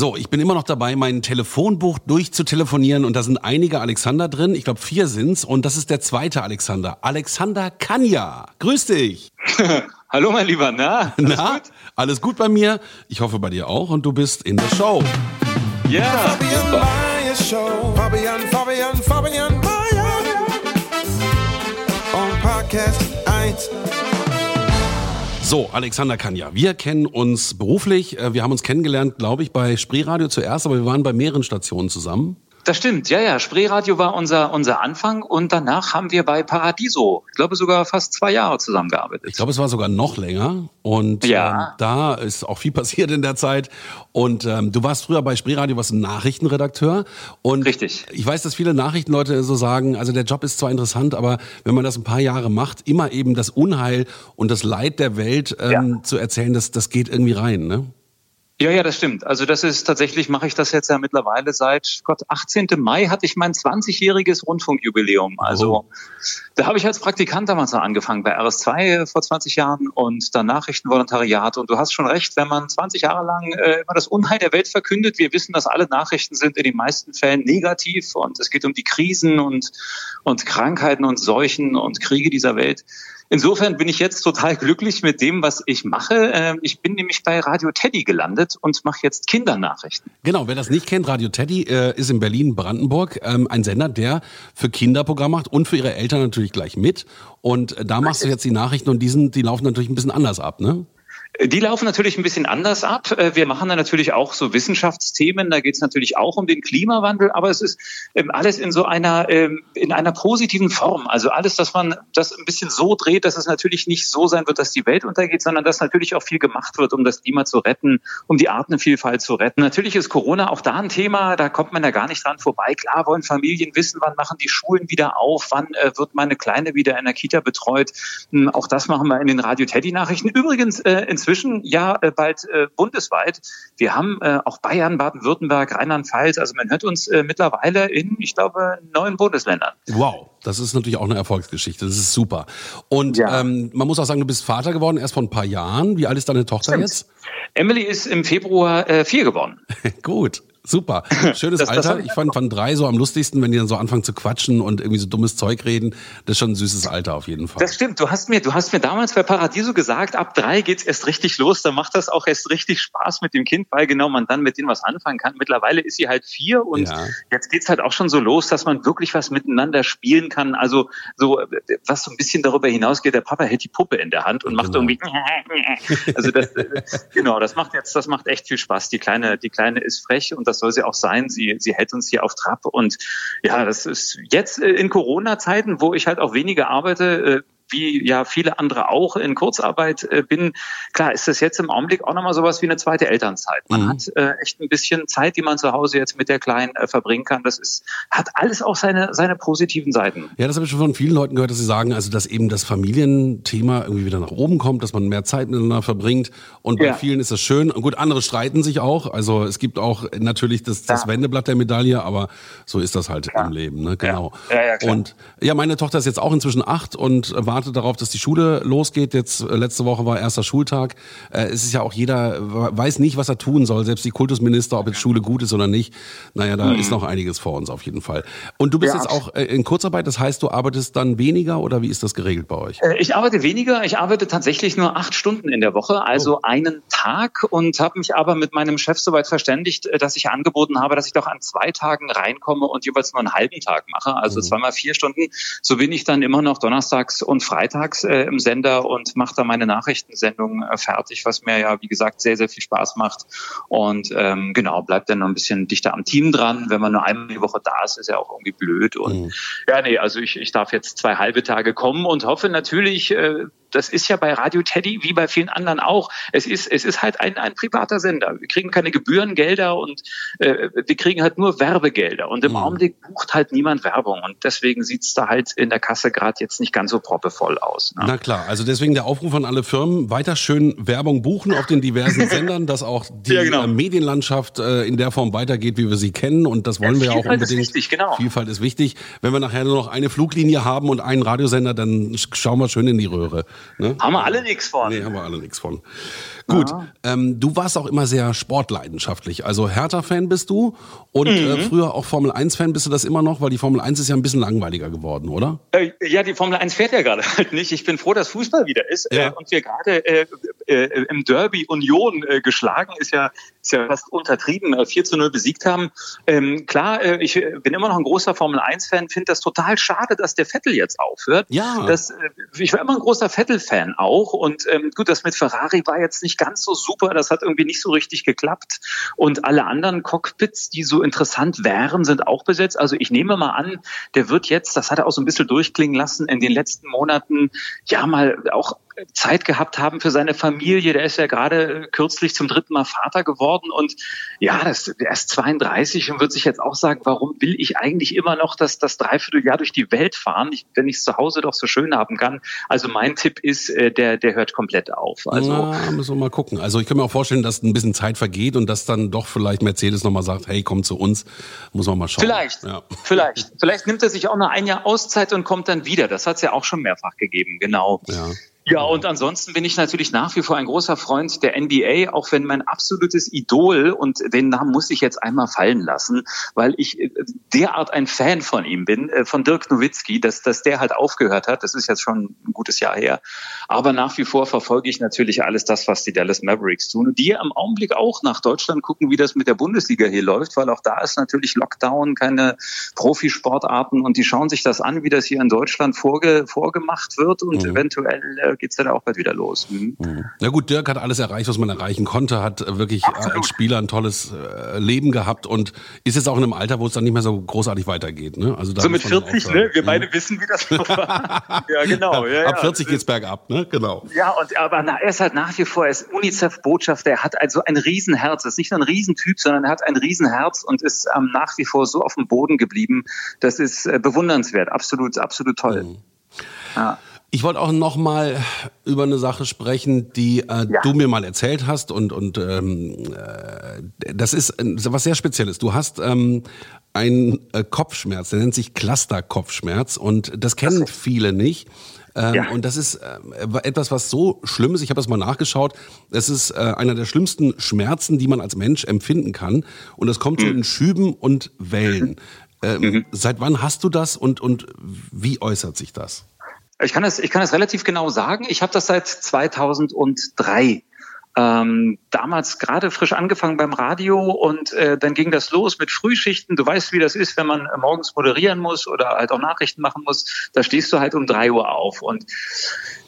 So, ich bin immer noch dabei, mein Telefonbuch durchzutelefonieren und da sind einige Alexander drin. Ich glaube, vier sind's und das ist der zweite Alexander. Alexander Kanja. Grüß dich. Hallo, mein Lieber, na? Alles Na, gut? Alles gut bei mir. Ich hoffe bei dir auch und du bist in der Show. Ja, Fabian super. Show. Fabian, Fabian, Fabian Meyer. On Podcast 1. So, Alexander Kanja, wir kennen uns beruflich. Äh, Wir haben uns kennengelernt, glaube ich, bei Spreeradio zuerst, aber wir waren bei mehreren Stationen zusammen. Das stimmt, ja, ja. Spreeradio war unser, unser Anfang und danach haben wir bei Paradiso, ich glaube sogar fast zwei Jahre zusammengearbeitet. Ich glaube, es war sogar noch länger. Und Ja. ähm, da ist auch viel passiert in der Zeit. Und ähm, du warst früher bei Spreeradio, warst ein Nachrichtenredakteur. Und Richtig. Ich weiß, dass viele Nachrichtenleute so sagen, also der Job ist zwar interessant, aber wenn man das ein paar Jahre macht, immer eben das Unheil und das Leid der Welt ähm, zu erzählen, das, das geht irgendwie rein, ne? Ja, ja, das stimmt. Also das ist tatsächlich, mache ich das jetzt ja mittlerweile seit Gott, 18. Mai hatte ich mein 20-jähriges Rundfunkjubiläum. Also Oh. da habe ich als Praktikant damals noch angefangen bei RS2 vor 20 Jahren und dann Nachrichtenvolontariat. Und du hast schon recht, wenn man 20 Jahre lang äh, immer das Unheil der Welt verkündet, wir wissen, dass alle Nachrichten sind in den meisten Fällen negativ und es geht um die Krisen und, und Krankheiten und Seuchen und Kriege dieser Welt. Insofern bin ich jetzt total glücklich mit dem, was ich mache. Ähm, Ich bin nämlich bei Radio Teddy gelandet und mache jetzt Kindernachrichten. Genau, wer das nicht kennt, Radio Teddy äh, ist in Berlin-Brandenburg ähm, ein Sender, der für Kinder Programm macht und für ihre Eltern natürlich gleich mit. Und äh, da machst du jetzt die Nachrichten und die, sind, die laufen natürlich ein bisschen anders ab, ne? Die laufen natürlich ein bisschen anders ab. Äh, Wir machen da natürlich auch so Wissenschaftsthemen. Da geht es natürlich auch um den Klimawandel, aber es ist ähm, alles in so einer ähm, in einer positiven Form. Also alles, dass man das ein bisschen so dreht, dass es natürlich nicht so sein wird, dass die Welt untergeht, sondern dass natürlich auch viel gemacht wird, um das Klima zu retten, um die Artenvielfalt zu retten. Natürlich ist Corona auch da ein Thema. Da kommt man ja gar nicht dran vorbei. Klar wollen Familien wissen, wann machen die Schulen wieder auf, wann äh, wird meine Kleine wieder in der Kita betreut. Hm, Auch das machen wir in den Radio Teddy Nachrichten. Übrigens äh, inzwischen ja äh, bald äh, bundesweit. Wir haben äh, auch Bayern, Baden-Württemberg, Rheinland-Pfalz. Also man hört uns äh, mittlerweile in, ich glaube, neun Bundesländern. Wow, das ist natürlich auch eine Erfolgsgeschichte. Das ist super. Und Ja. ähm, man muss auch sagen, du bist Vater geworden erst vor ein paar Jahren. Wie alt ist deine Tochter jetzt? Emily ist im Februar äh, vier geworden. Gut. Super. Schönes Das- das Alter. hab ich fand, fand drei so am lustigsten, wenn die dann so anfangen zu quatschen und irgendwie so dummes Zeug reden. Das ist schon ein süßes Alter auf jeden Fall. Das stimmt. Du hast mir, du hast mir damals bei Paradiso gesagt, ab drei geht's erst richtig los. Da macht das auch erst richtig Spaß mit dem Kind, weil genau man dann mit denen was anfangen kann. Mittlerweile ist sie halt vier und Ja. jetzt geht's halt auch schon so los, dass man wirklich was miteinander spielen kann. Also so, was so ein bisschen darüber hinausgeht, der Papa hält die Puppe in der Hand und macht Genau. irgendwie, also das, äh, genau, das macht jetzt, das macht echt viel Spaß. Die kleine, die kleine ist frech und das soll sie auch sein. Sie, sie hält uns hier auf Trab und ja, das ist jetzt äh, in Corona-Zeiten, wo ich halt auch weniger arbeite, äh, wie ja viele andere auch in Kurzarbeit äh, bin. Klar, ist das jetzt im Augenblick auch nochmal sowas wie eine zweite Elternzeit. Man Mhm. hat äh, echt ein bisschen Zeit, die man zu Hause jetzt mit der Kleinen äh, verbringen kann. Das ist, hat alles auch seine, seine positiven Seiten. Ja, das habe ich schon von vielen Leuten gehört, dass sie sagen, also dass eben das Familienthema irgendwie wieder nach oben kommt, dass man mehr Zeit miteinander verbringt. Und bei Ja. vielen ist das schön. Und gut, andere streiten sich auch. Also es gibt auch natürlich das, das Ja. Wendeblatt der Medaille, aber so ist das halt im Leben. Ne? Genau. Ja, ja, klar. und ja, meine Tochter ist jetzt auch inzwischen acht und äh, wartet darauf, dass die Schule losgeht. Jetzt äh, letzte Woche war erster Schultag. Äh, es ist ja auch jeder weiß nicht, was er tun soll. Selbst die Kultusminister, ob jetzt Schule gut ist oder nicht. Naja, da ist noch einiges vor uns auf jeden Fall. Und du bist Mhm. Ja, jetzt auch äh, in Kurzarbeit, das heißt, du arbeitest dann weniger oder wie ist das geregelt bei euch? Ich arbeite weniger. Ich arbeite tatsächlich nur acht Stunden in der Woche, also einen Tag und habe mich aber mit meinem Chef soweit verständigt, dass ich angeboten habe, dass ich doch an zwei Tagen reinkomme und jeweils nur einen halben Tag mache, also zweimal vier Stunden. So bin ich dann immer noch donnerstags und freitags äh, im Sender und mache da meine Nachrichtensendung äh, fertig, was mir ja, wie gesagt, sehr, sehr viel Spaß macht. Und ähm, genau, bleibt dann noch ein bisschen dichter am Team dran. Wenn man nur einmal die Woche da ist, ist ja auch irgendwie blöd. Und ja, nee, also ich, ich darf jetzt zwei halbe Tage kommen und hoffe natürlich, äh, das ist ja bei Radio Teddy wie bei vielen anderen auch. Es ist, es ist halt ein, ein privater Sender. Wir kriegen keine Gebührengelder und äh, wir kriegen halt nur Werbegelder. Und im mhm. Augenblick bucht halt niemand Werbung. Und deswegen sieht's da halt in der Kasse gerade jetzt nicht ganz so proppevoll aus. Ne? Na klar, also deswegen der Aufruf an alle Firmen, weiter schön Werbung buchen auf den diversen Sendern, dass auch die ja, genau. Medienlandschaft äh, in der Form weitergeht, wie wir sie kennen. Und das wollen ja, wir ja auch unbedingt. Ist wichtig, genau. Vielfalt ist wichtig. Wenn wir nachher nur noch eine Fluglinie haben und einen Radiosender, dann schauen wir schön in die Röhre. Ne? Haben wir alle nichts von. Nee, haben wir alle nichts von. Gut, ähm, du warst auch immer sehr sportleidenschaftlich. Also Hertha-Fan bist du und äh, mhm. äh, früher auch Formel-1-Fan bist du das immer noch, weil die Formel 1 ist ja ein bisschen langweiliger geworden, oder? Äh, ja, die Formel 1 fährt ja gerade halt nicht. Ich bin froh, dass Fußball wieder ist ja. äh, und wir gerade äh, äh, im Derby Union äh, geschlagen, ist ja, ist ja fast untertrieben, äh, 4 zu 0 besiegt haben. Ähm, klar, äh, ich bin immer noch ein großer Formel 1-Fan, finde das total schade, dass der Vettel jetzt aufhört. Ja. Das, äh, ich war immer ein großer Vettel-Fan auch und ähm, gut, das mit Ferrari war jetzt nicht ganz so super, das hat irgendwie nicht so richtig geklappt. Und alle anderen Cockpits, die so interessant wären, sind auch besetzt. Also ich nehme mal an, der wird jetzt, das hat er auch so ein bisschen durchklingen lassen, in den letzten Monaten ja mal auch Zeit gehabt haben für seine Familie. Der ist ja gerade kürzlich zum dritten Mal Vater geworden und ja, das, der ist 32 und wird sich jetzt auch sagen, warum will ich eigentlich immer noch das, das Dreivierteljahr durch die Welt fahren, wenn ich es zu Hause doch so schön haben kann. Also mein Tipp ist, äh, der, der hört komplett auf. Also ja, müssen wir mal gucken. Also ich kann mir auch vorstellen, dass ein bisschen Zeit vergeht und dass dann doch vielleicht Mercedes nochmal sagt, hey, komm zu uns, muss man mal schauen. Vielleicht, ja. vielleicht. Vielleicht nimmt er sich auch noch ein Jahr Auszeit und kommt dann wieder. Das hat es ja auch schon mehrfach gegeben, genau. Ja. Ja, und ansonsten bin ich natürlich nach wie vor ein großer Freund der NBA, auch wenn mein absolutes Idol, und den Namen muss ich jetzt einmal fallen lassen, weil ich äh, derart ein Fan von ihm bin, äh, von Dirk Nowitzki, dass, dass der halt aufgehört hat. Das ist jetzt schon ein gutes Jahr her. Aber nach wie vor verfolge ich natürlich alles das, was die Dallas Mavericks tun. Und die im Augenblick auch nach Deutschland gucken, wie das mit der Bundesliga hier läuft, weil auch da ist natürlich Lockdown, keine Profisportarten und die schauen sich das an, wie das hier in Deutschland vorge vorgemacht wird und mhm. eventuell äh, geht's dann auch bald wieder los. Mhm. Na gut, Dirk hat alles erreicht, was man erreichen konnte, hat wirklich Absolut. als Spieler ein tolles äh, Leben gehabt und ist jetzt auch in einem Alter, wo es dann nicht mehr so großartig weitergeht. Ne? Also so mit 40, ne? Wir beide mhm. wissen, wie das noch war. ja, genau. Ja, Ab 40 ja. geht's bergab, ne? Genau. Ja, und aber na, er ist halt nach wie vor, er ist UNICEF-Botschafter, er hat also ein Riesenherz. Er ist nicht nur ein Riesentyp, sondern er hat ein Riesenherz und ist ähm, nach wie vor so auf dem Boden geblieben. Das ist äh, bewundernswert. Absolut, absolut toll. Mhm. Ja. Ich wollte auch noch mal über eine Sache sprechen, die äh, ja. du mir mal erzählt hast und und ähm, äh, das ist was sehr Spezielles. Du hast ähm, einen äh, Kopfschmerz, der nennt sich Cluster-Kopfschmerz und das kennen das viele nicht. Ähm, ja. Und das ist äh, etwas, was so schlimm ist. Ich habe das mal nachgeschaut. Es ist äh, einer der schlimmsten Schmerzen, die man als Mensch empfinden kann. Und das kommt mhm. so in Schüben und Wellen. Ähm, mhm. Seit wann hast du das und, und wie äußert sich das? Ich kann das, ich kann das relativ genau sagen. Ich habe das seit 2003. Ähm, damals gerade frisch angefangen beim Radio und äh, dann ging das los mit Frühschichten. Du weißt, wie das ist, wenn man morgens moderieren muss oder halt auch Nachrichten machen muss. Da stehst du halt um drei Uhr auf und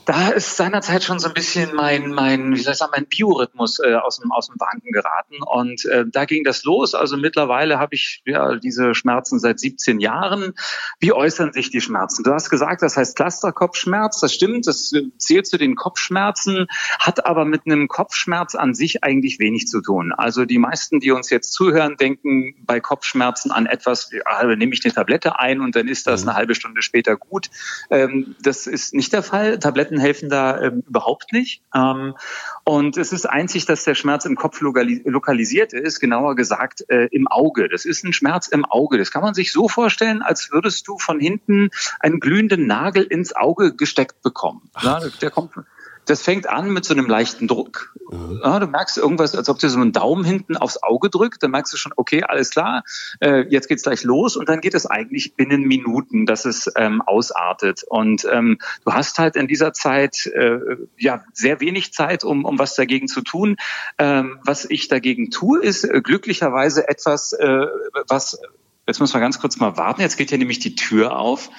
da ist seinerzeit schon so ein bisschen mein, mein, wie soll ich sagen, mein Biorhythmus äh, aus, dem, aus dem Wanken geraten. Und äh, da ging das los. Also mittlerweile habe ich ja diese Schmerzen seit 17 Jahren. Wie äußern sich die Schmerzen? Du hast gesagt, das heißt Clusterkopfschmerz. Das stimmt, das äh, zählt zu den Kopfschmerzen, hat aber mit einem Kopfschmerz an sich eigentlich wenig zu tun. Also die meisten, die uns jetzt zuhören, denken bei Kopfschmerzen an etwas, ah, nehme ich eine Tablette ein und dann ist das mhm. eine halbe Stunde später gut. Ähm, das ist nicht der Fall. Tabletten Tabletten helfen da ähm, überhaupt nicht. Ähm, und es ist einzig, dass der Schmerz im Kopf lokalisiert ist, genauer gesagt äh, im Auge. Das ist ein Schmerz im Auge. Das kann man sich so vorstellen, als würdest du von hinten einen glühenden Nagel ins Auge gesteckt bekommen. Ja, der kommt das fängt an mit so einem leichten Druck. Mhm. Ja, du merkst irgendwas, als ob dir so ein Daumen hinten aufs Auge drückt. Dann merkst du schon, okay, alles klar, äh, jetzt geht's gleich los. Und dann geht es eigentlich binnen Minuten, dass es ähm, ausartet. Und ähm, du hast halt in dieser Zeit äh, ja sehr wenig Zeit, um, um was dagegen zu tun. Ähm, was ich dagegen tue, ist äh, glücklicherweise etwas, äh, was Jetzt muss man ganz kurz mal warten. Jetzt geht ja nämlich die Tür auf.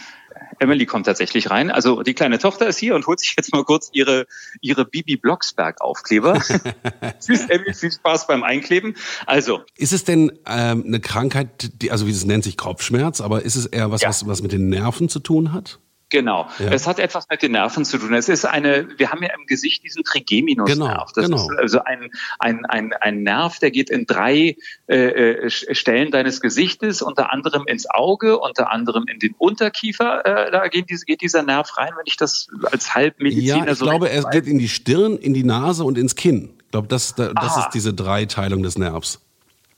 Emily kommt tatsächlich rein. Also die kleine Tochter ist hier und holt sich jetzt mal kurz ihre, ihre Bibi Blocksberg Aufkleber. Tschüss, Emily, viel Spaß beim Einkleben. Also. Ist es denn ähm, eine Krankheit, die, also wie es nennt sich Kopfschmerz, aber ist es eher was, ja. was, was mit den Nerven zu tun hat? Genau. Ja. Es hat etwas mit den Nerven zu tun. Es ist eine, wir haben ja im Gesicht diesen Trigeminusnerv. Genau, das genau. ist also ein, ein, ein, ein Nerv, der geht in drei äh, äh, Stellen deines Gesichtes, unter anderem ins Auge, unter anderem in den Unterkiefer. Äh, da geht, geht dieser Nerv rein, wenn ich das als Halbmediziner Ja, ich so glaube, er geht in die Stirn, in die Nase und ins Kinn. Ich glaube, das, das Ah. ist diese Dreiteilung des Nervs.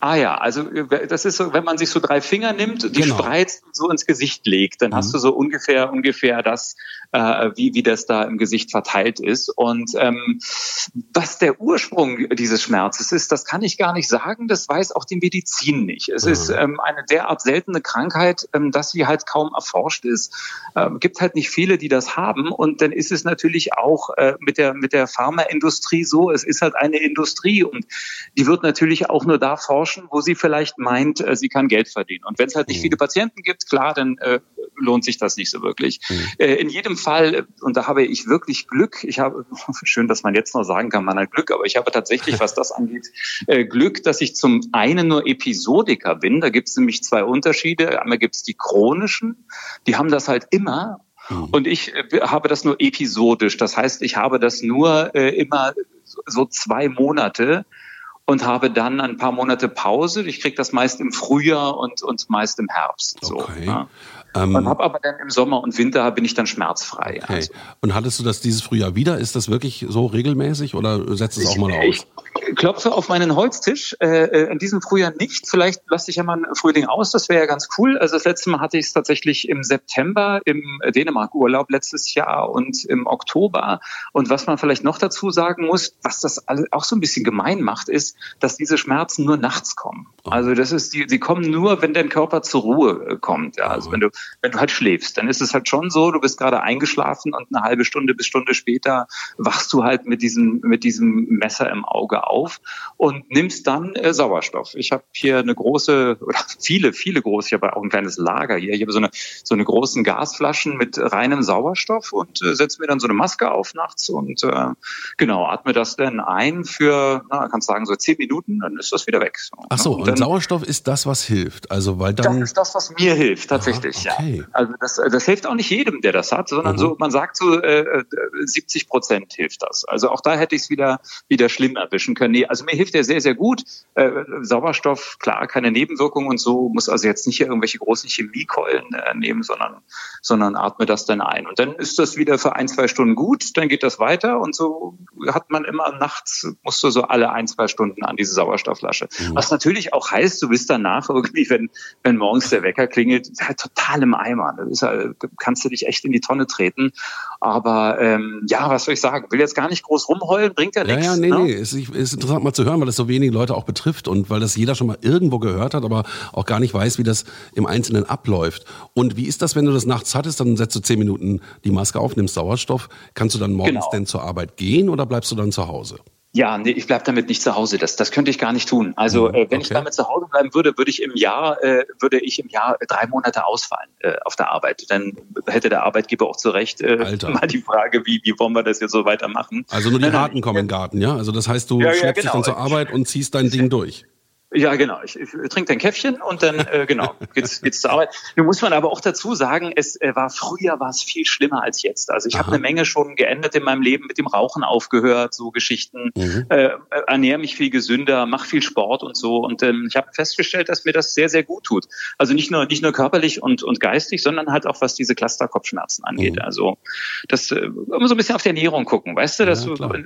Ah ja, also äh, das ist so, wenn man sich so drei Finger nimmt, die Genau. spreizt und so ins Gesicht legt, dann hast du so ungefähr ungefähr das, äh, wie wie das da im Gesicht verteilt ist. Und ähm, was der Ursprung dieses Schmerzes ist, das kann ich gar nicht sagen. Das weiß auch die Medizin nicht. Es ist ähm, eine derart seltene Krankheit, ähm, dass sie halt kaum erforscht ist. Ähm, gibt halt nicht viele, die das haben. Und dann ist es natürlich auch äh, mit der mit der Pharmaindustrie so. Es ist halt eine Industrie und die wird natürlich auch nur da forschen, wo sie vielleicht meint, äh, sie kann Geld verdienen. Und wenn es halt nicht viele Patienten gibt, klar, dann äh, lohnt sich das nicht so wirklich. Äh, in jedem Fall, äh, und da habe ich wirklich Glück, ich habe, schön, dass man jetzt noch sagen kann, man hat Glück, aber ich habe tatsächlich, was das angeht, äh, Glück, dass ich zum einen nur Episodiker bin. Da gibt es nämlich zwei Unterschiede. Einmal gibt es die chronischen, die haben das halt immer. Und ich äh, habe das nur episodisch. Das heißt, ich habe das nur immer so zwei Monate und habe dann ein paar Monate Pause. Ich kriege das meist im Frühjahr und, und meist im Herbst. So, Okay. ja. Ähm, Und habe aber dann im Sommer und Winter bin ich dann schmerzfrei. okay. Also. Und hattest du das dieses Frühjahr wieder? Ist das wirklich so regelmäßig oder setzt es auch mal aus? Ich klopfe auf meinen Holztisch. Äh, äh, in diesem Frühjahr nicht. Vielleicht lasse ich ja mal ein Frühling aus. Das wäre ja ganz cool. Also das letzte Mal hatte ich es tatsächlich im September im Dänemark-Urlaub letztes Jahr und im Oktober. Und was man vielleicht noch dazu sagen muss, was das auch so ein bisschen gemein macht, ist, dass diese Schmerzen nur nachts kommen. Also das ist die, die kommen nur, wenn dein Körper zur Ruhe äh, kommt. Ja, also wenn du wenn du halt schläfst, dann ist es halt schon so, du bist gerade eingeschlafen und eine halbe Stunde bis Stunde später wachst du halt mit diesem mit diesem Messer im Auge auf und nimmst dann äh, Sauerstoff. Ich habe hier eine große oder viele viele große, ich habe auch ein kleines Lager hier. Ich habe so eine so eine großen Gasflaschen mit reinem Sauerstoff und äh, setze mir dann so eine Maske auf nachts und äh, genau atme das dann ein für, na, kannst sagen so zehn Minuten, dann ist das wieder weg. So, Ach so, ne? Und Sauerstoff ist das, was hilft. Also, weil das dann. ist das, was mir hilft, tatsächlich, Aha, okay. ja. Also das, das hilft auch nicht jedem, der das hat, sondern Mhm. so, man sagt so, äh, 70 Prozent hilft das. Also auch da hätte ich es wieder, wieder schlimm erwischen können. Nee, also mir hilft der sehr, sehr gut. Äh, Sauerstoff, klar, keine Nebenwirkungen und so, muss also jetzt nicht irgendwelche großen Chemiekeulen äh, nehmen, sondern, sondern atme das dann ein. Und dann ist das wieder für ein, zwei Stunden gut, dann geht das weiter und so hat man immer nachts, musst du so alle ein, zwei Stunden an diese Sauerstoffflasche. Was natürlich auch heißt, du bist danach irgendwie, wenn, wenn morgens der Wecker klingelt, halt total im Eimer. Ist halt, kannst du dich echt in die Tonne treten. Aber ähm, ja, was soll ich sagen? Will jetzt gar nicht groß rumheulen, bringt ja Ja, nichts. ja, nee, ne? nee. Es ist, ist interessant mal zu hören, weil das so wenige Leute auch betrifft und weil das jeder schon mal irgendwo gehört hat, aber auch gar nicht weiß, wie das im Einzelnen abläuft. Und wie ist das, wenn du das nachts hattest, dann setzt du zehn Minuten die Maske auf, nimmst Sauerstoff. Kannst du dann morgens Genau. denn zur Arbeit gehen oder bleibst du dann zu Hause? Ja, nee, ich bleib damit nicht zu Hause. Das, das könnte ich gar nicht tun. Also äh, wenn ich okay. damit zu Hause bleiben würde, würde ich im Jahr, äh, würde ich im Jahr drei Monate ausfallen äh, auf der Arbeit. Dann hätte der Arbeitgeber auch zu Recht äh, mal die Frage, wie, wie wollen wir das jetzt so weitermachen? Also nur die Harten kommen in den Garten, ja? Also das heißt, du Ja, ja, schleppst dich genau. dann zur Arbeit und ziehst dein Ding durch. Ja, genau. Ich, ich trinke ein Käffchen und dann äh, genau geht's, geht's zur Arbeit. Nun muss man aber auch dazu sagen, es äh, war früher war es viel schlimmer als jetzt. Also ich habe eine Menge schon geändert in meinem Leben, mit dem Rauchen aufgehört, so Geschichten. Mhm. Äh, ernähre mich viel gesünder, mache viel Sport und so. Und ähm, ich habe festgestellt, dass mir das sehr sehr gut tut. Also nicht nur nicht nur körperlich und und geistig, sondern halt auch was diese Clusterkopfschmerzen angeht. Mhm. Also das äh, immer so ein bisschen auf die Ernährung gucken, weißt du, dass Ja, du.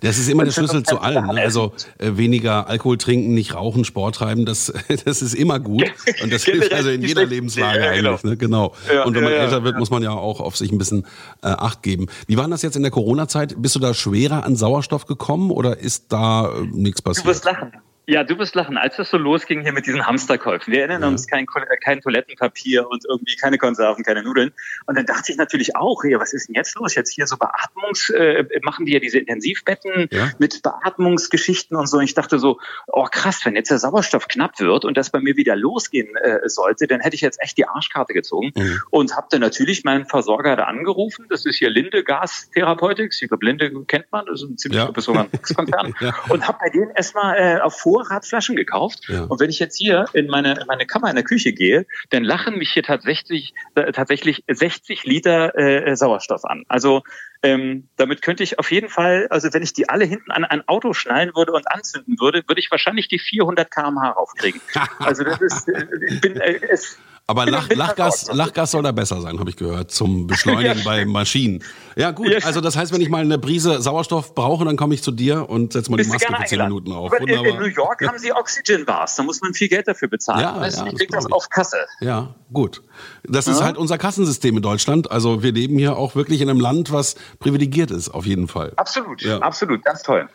Das ist immer der Schlüssel zu allem. Ne? Also äh, weniger Alkohol trinken, nicht rauchen, Sport treiben, das, das ist immer gut. Und das hilft also in jeder Lebenslage ja, genau. eigentlich. Ne? Genau. Ja, Und wenn man ja, älter wird, muss man ja auch auf sich ein bisschen äh, Acht geben. Wie war denn das jetzt in der Corona-Zeit? Bist du da schwerer an Sauerstoff gekommen oder ist da äh, nichts Du wirst passiert? lachen. Ja, du wirst lachen. Als das so losging hier mit diesen Hamsterkäufen, wir erinnern uns kein, äh, kein Toilettenpapier und irgendwie keine Konserven, keine Nudeln. Und dann dachte ich natürlich auch, hier, was ist denn jetzt los? Jetzt hier so Beatmungs, äh, machen die ja diese Intensivbetten Ja. mit Beatmungsgeschichten und so. Und ich dachte so, oh krass, wenn jetzt der Sauerstoff knapp wird und das bei mir wieder losgehen äh, sollte, dann hätte ich jetzt echt die Arschkarte gezogen Mhm. und habe dann natürlich meinen Versorger da angerufen. Das ist hier Linde Gastherapeutics. Ich glaube, Linde kennt man, das ist ein ziemlich Ja. ja. ein Konzern. Ja. Und habe bei denen erstmal äh, auf Vorrat Flaschen gekauft. Ja. Und wenn ich jetzt hier in meine, in meine Kammer in der Küche gehe, dann lachen mich hier tatsächlich, äh, tatsächlich 60 Liter äh, Sauerstoff an. Also ähm, damit könnte ich auf jeden Fall, also wenn ich die alle hinten an ein Auto schnallen würde und anzünden würde, würde ich wahrscheinlich die 400 km/h raufkriegen. Also das ist, äh, ich bin, äh, es, Aber Lach, Lachgas. Lachgas soll da besser sein, habe ich gehört, zum Beschleunigen Ja, bei Maschinen. Ja gut, Ja. also das heißt, wenn ich mal eine Brise Sauerstoff brauche, dann komme ich zu dir und setze mal die Maske für 10 eingeladen. Minuten auf. Aber in, in Wunderbar. New York haben sie Oxygen-Bars, da muss man viel Geld dafür bezahlen. Ja, weißt ja, ich das krieg das auf Kasse. Ja, gut. Das ist halt unser Kassensystem in Deutschland. Also wir leben hier auch wirklich in einem Land, was privilegiert ist, auf jeden Fall. Absolut, Ja. absolut, ganz toll.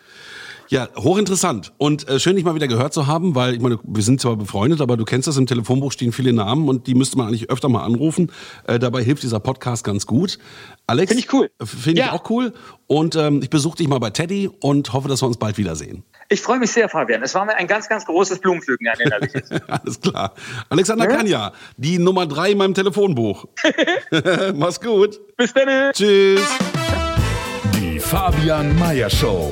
Ja, hochinteressant. Und äh, schön, dich mal wieder gehört zu haben, weil ich meine, wir sind zwar befreundet, aber du kennst das, im Telefonbuch stehen viele Namen und die müsste man eigentlich öfter mal anrufen. Äh, dabei hilft dieser Podcast ganz gut. Alex. Find ich cool. äh, Finde ich Ja. auch cool. Und ähm, ich besuche dich mal bei Teddy und hoffe, dass wir uns bald wiedersehen. Ich freue mich sehr, Fabian. Es war mir ein ganz, ganz großes Blumenpflücken, ein innerliches. Alles klar. Alexander Kanja, die Nummer drei in meinem Telefonbuch. Mach's gut. Bis dann. Tschüss. Die Fabian Meyer Show.